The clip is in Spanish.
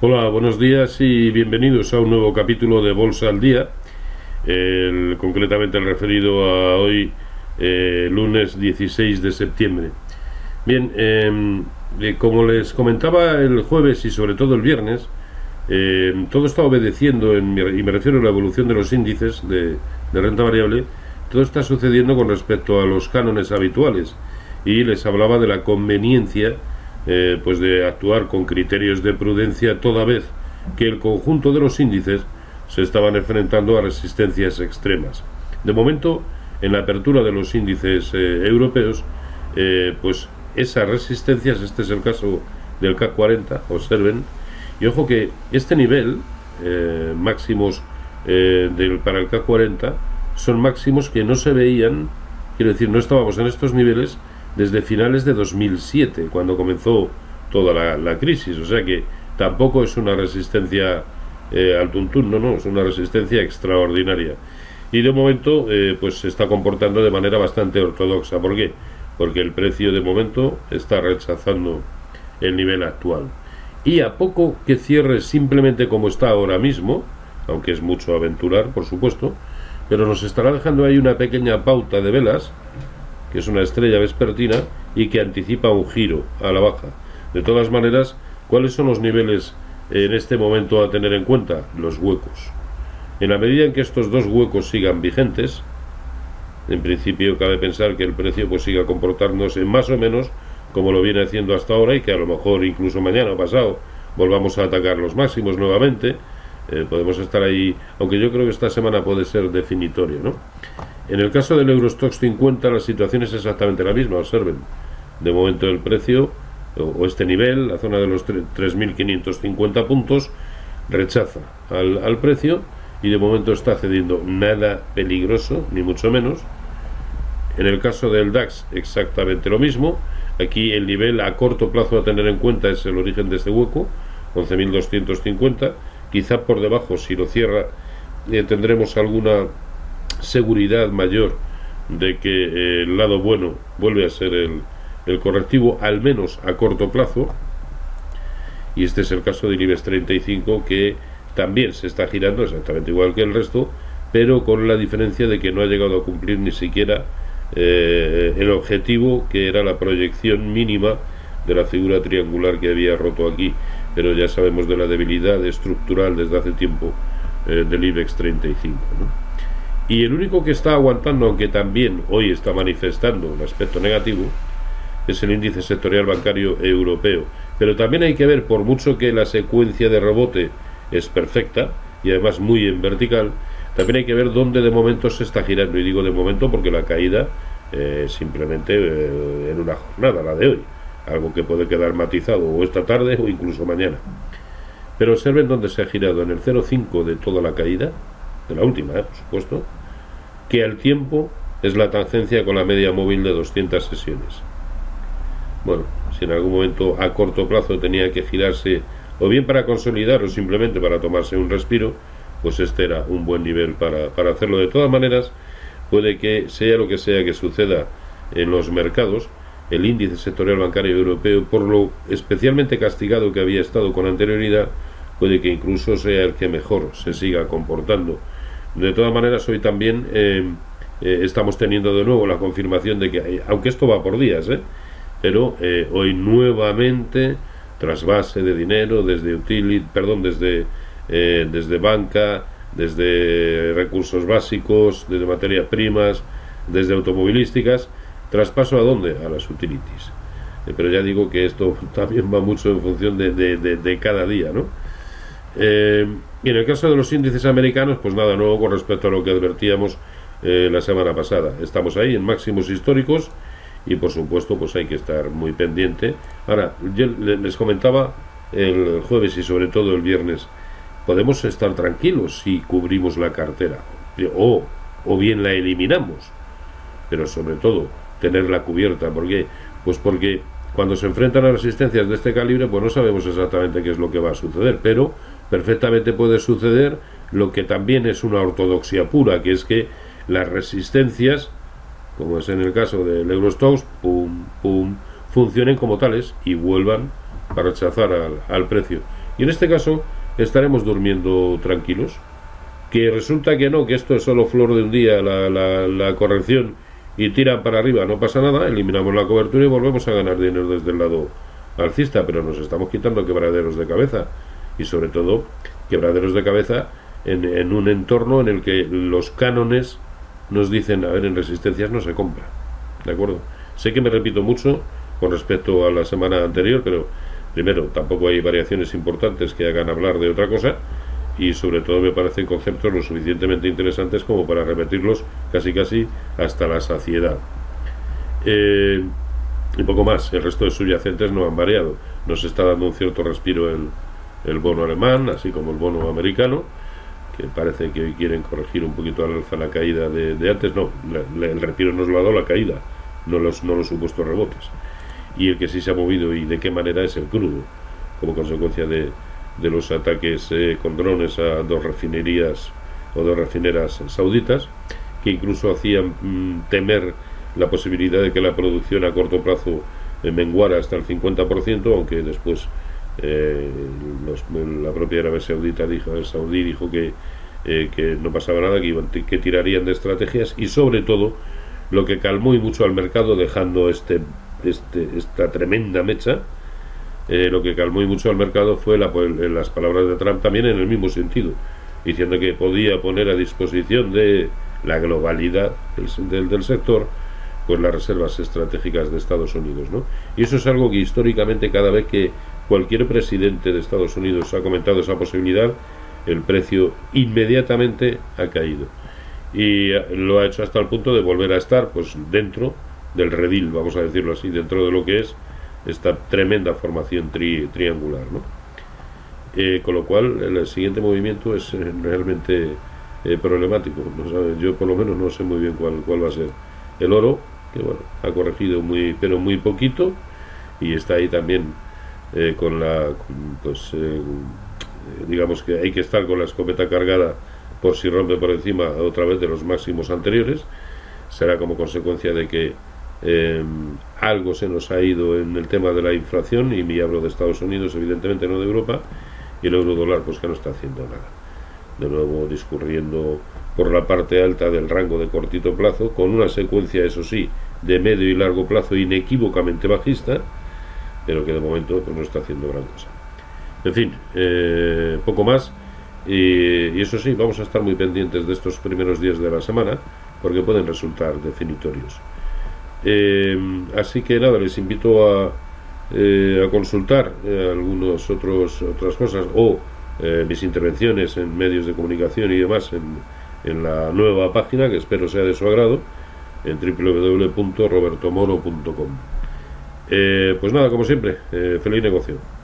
Hola, buenos días y bienvenidos a un nuevo capítulo de Bolsa al Día, concretamente el referido a hoy, eh, lunes 16 de septiembre. Bien, em, eh, como les comentaba el jueves y sobre todo el viernes, em, todo está obedeciendo, y me refiero a la evolución de los índices de, de renta variable, todo está sucediendo con respecto a los cánones habituales y les hablaba de la conveniencia eh, pues de actuar con criterios de prudencia toda vez que el conjunto de los índices se estaban enfrentando a resistencias extremas. De momento, en la apertura de los índices eh, europeos, eh, pues esas resistencias, este es el caso del CAC 40, observen, y ojo que este nivel, máximos del, para el CAC 40, son máximos que no se veían, quiero decir, no estábamos en estos niveles desde finales de 2007, cuando comenzó toda la, crisis. O sea que tampoco es una resistencia eh, al tuntún, no, no, es una resistencia extraordinaria. Y de momento, eh, pues se está comportando de manera bastante ortodoxa. ¿Por qué? Porque el precio de momento está rechazando el nivel actual. Y a poco que cierre simplemente como está ahora mismo, aunque es mucho aventurar, por supuesto, pero nos estará dejando ahí una pequeña pauta de velas que es una estrella vespertina y que anticipa un giro a la baja. De todas maneras, ¿cuáles son los niveles en este momento a tener en cuenta? Los huecos. En la medida en que estos dos huecos sigan vigentes, en principio cabe pensar que el precio pues siga comportándose más o menos como lo viene haciendo hasta ahora y que a lo mejor incluso mañana o pasado volvamos a atacar los máximos nuevamente. Eh, podemos estar ahí, aunque yo creo que esta semana puede ser definitorio, ¿no? En el caso del Eurostox 50 la situación es exactamente la misma, observen. De momento el precio o este nivel, la zona de los 3.550 puntos, rechaza al, al precio y de momento está cediendo nada peligroso, ni mucho menos. En el caso del DAX exactamente lo mismo. Aquí el nivel a corto plazo a tener en cuenta es el origen de este hueco, 11.250. Quizá por debajo, si lo cierra, eh, tendremos alguna seguridad mayor de que eh, el lado bueno vuelve a ser el, correctivo, al menos a corto plazo. Y este es el caso del IBEX 35 que también se está girando exactamente igual que el resto, pero con la diferencia de que no ha llegado a cumplir ni siquiera eh, el objetivo que era la proyección mínima de la figura triangular que había roto aquí. Pero ya sabemos de la debilidad estructural desde hace tiempo eh, del IBEX 35. ¿no? Y el único que está aguantando, aunque también hoy está manifestando un aspecto negativo, es el índice sectorial bancario europeo. Pero también hay que ver, por mucho que la secuencia de rebote es perfecta y además muy en vertical, también hay que ver dónde de momento se está girando. Y digo de momento porque la caída eh, simplemente eh, en una jornada, la de hoy. Algo que puede quedar matizado o esta tarde o incluso mañana. Pero observen dónde se ha girado en el 0,5 de toda la caída, de la última, eh, por supuesto, que al tiempo es la tangencia con la media móvil de 200 sesiones. Bueno, si en algún momento a corto plazo tenía que girarse o bien para consolidar o simplemente para tomarse un respiro, pues este era un buen nivel para, para hacerlo. De todas maneras, puede que sea lo que sea que suceda en los mercados, el índice sectorial bancario europeo, por lo especialmente castigado que había estado con anterioridad, puede que incluso sea el que mejor se siga comportando de todas maneras, hoy también eh, eh, estamos teniendo de nuevo la confirmación de que, aunque esto va por días, ¿eh? pero hoy nuevamente, tras base de dinero, desde utility, perdón, desde, desde banca, desde recursos básicos, desde materias primas, desde automovilísticas, traspaso a dónde? A las utilities. pero ya digo que esto también va mucho en función de, de, de cada día, ¿no? Eh, y en el caso de los índices americanos, pues nada nuevo con respecto a lo que advertíamos eh, la semana pasada. Estamos ahí en máximos históricos y por supuesto pues hay que estar muy pendiente. Ahora, yo les comentaba el jueves y sobre todo el viernes, podemos estar tranquilos si cubrimos la cartera o, o bien la eliminamos, pero sobre todo tenerla cubierta. ¿Por qué? Pues porque cuando se enfrentan a resistencias de este calibre, pues no sabemos exactamente qué es lo que va a suceder, pero perfectamente puede suceder lo que también es una ortodoxia pura, que es que las resistencias, como es en el caso del Eurostox, pum, pum, funcionen como tales y vuelvan a rechazar al, precio. Y en este caso estaremos durmiendo tranquilos. Que resulta que no, que esto es solo flor de un día, la, la, corrección, y tira para arriba, no pasa nada, eliminamos la cobertura y volvemos a ganar dinero desde el lado alcista, pero nos estamos quitando quebraderos de cabeza. Y sobre todo, quebraderos de cabeza en, en un entorno en el que los cánones nos dicen, a ver, en resistencias no se compra. ¿De acuerdo? Sé que me repito mucho con respecto a la semana anterior, pero primero, tampoco hay variaciones importantes que hagan hablar de otra cosa y sobre todo me parecen conceptos lo suficientemente interesantes como para repetirlos casi casi hasta la saciedad. Eh, y poco más, el resto de subyacentes no han variado. Nos está dando un cierto respiro el, el bono alemán, así como el bono americano, que parece que hoy quieren corregir un poquito al alza la caída de, antes. No, el respiro nos lo ha dado la caída, no los, no los supuestos rebotes. Y el que sí se ha movido y de qué manera es el crudo, como consecuencia de, de los ataques eh, con drones a dos refinerías o dos refineras sauditas, que incluso hacían mm, temer la posibilidad de que la producción a corto plazo eh, menguara hasta el 50%, aunque después eh, la propia Arabia Saudita dijo, el Saudí dijo que, que no pasaba nada, que, que tirarían de estrategias y sobre todo lo que calmó y mucho al mercado dejando este, este esta tremenda mecha eh, lo que calmó y mucho al mercado fue la, las palabras de Trump también en el mismo sentido, diciendo que podía poner a disposición de la globalidad del, del, sector pues las reservas estratégicas de Estados Unidos. ¿no? Y eso es algo que históricamente cada vez que cualquier presidente de Estados Unidos ha comentado esa posibilidad, el precio inmediatamente ha caído. Y lo ha hecho hasta el punto de volver a estar pues dentro del redil, vamos a decirlo así, dentro de lo que es esta tremenda formación triangular. ¿no? Eh, con lo cual, el siguiente movimiento es eh, realmente eh, problemático. ¿no Yo, por lo menos, no sé muy bien cuál, cuál va a ser. El oro, que bueno, ha corregido muy, pero muy poquito, y está ahí también con la. pues, digamos que hay que estar con la escopeta cargada por si rompe por encima otra vez de los máximos anteriores. Será como consecuencia de que eh, algo se nos ha ido en el tema de la inflación, y me hablo de Estados Unidos, evidentemente no de Europa, y el euro dólar, pues que no está haciendo nada. De nuevo discurriendo por la parte alta del rango de cortito plazo, con una secuencia, eso sí, de medio y largo plazo inequívocamente bajista, pero que de momento pues, no está haciendo gran cosa. En fin, eh, poco más. Y, y, eso sí, vamos a estar muy pendientes de estos primeros días de la semana, porque pueden resultar definitorios. Eh, así que nada, les invito a, eh, a consultar eh, algunas otras cosas o mis intervenciones en medios de comunicación y demás en, en la nueva página que espero sea de su agrado en www.robertomoro.com. pues nada, como siempre, feliz negocio.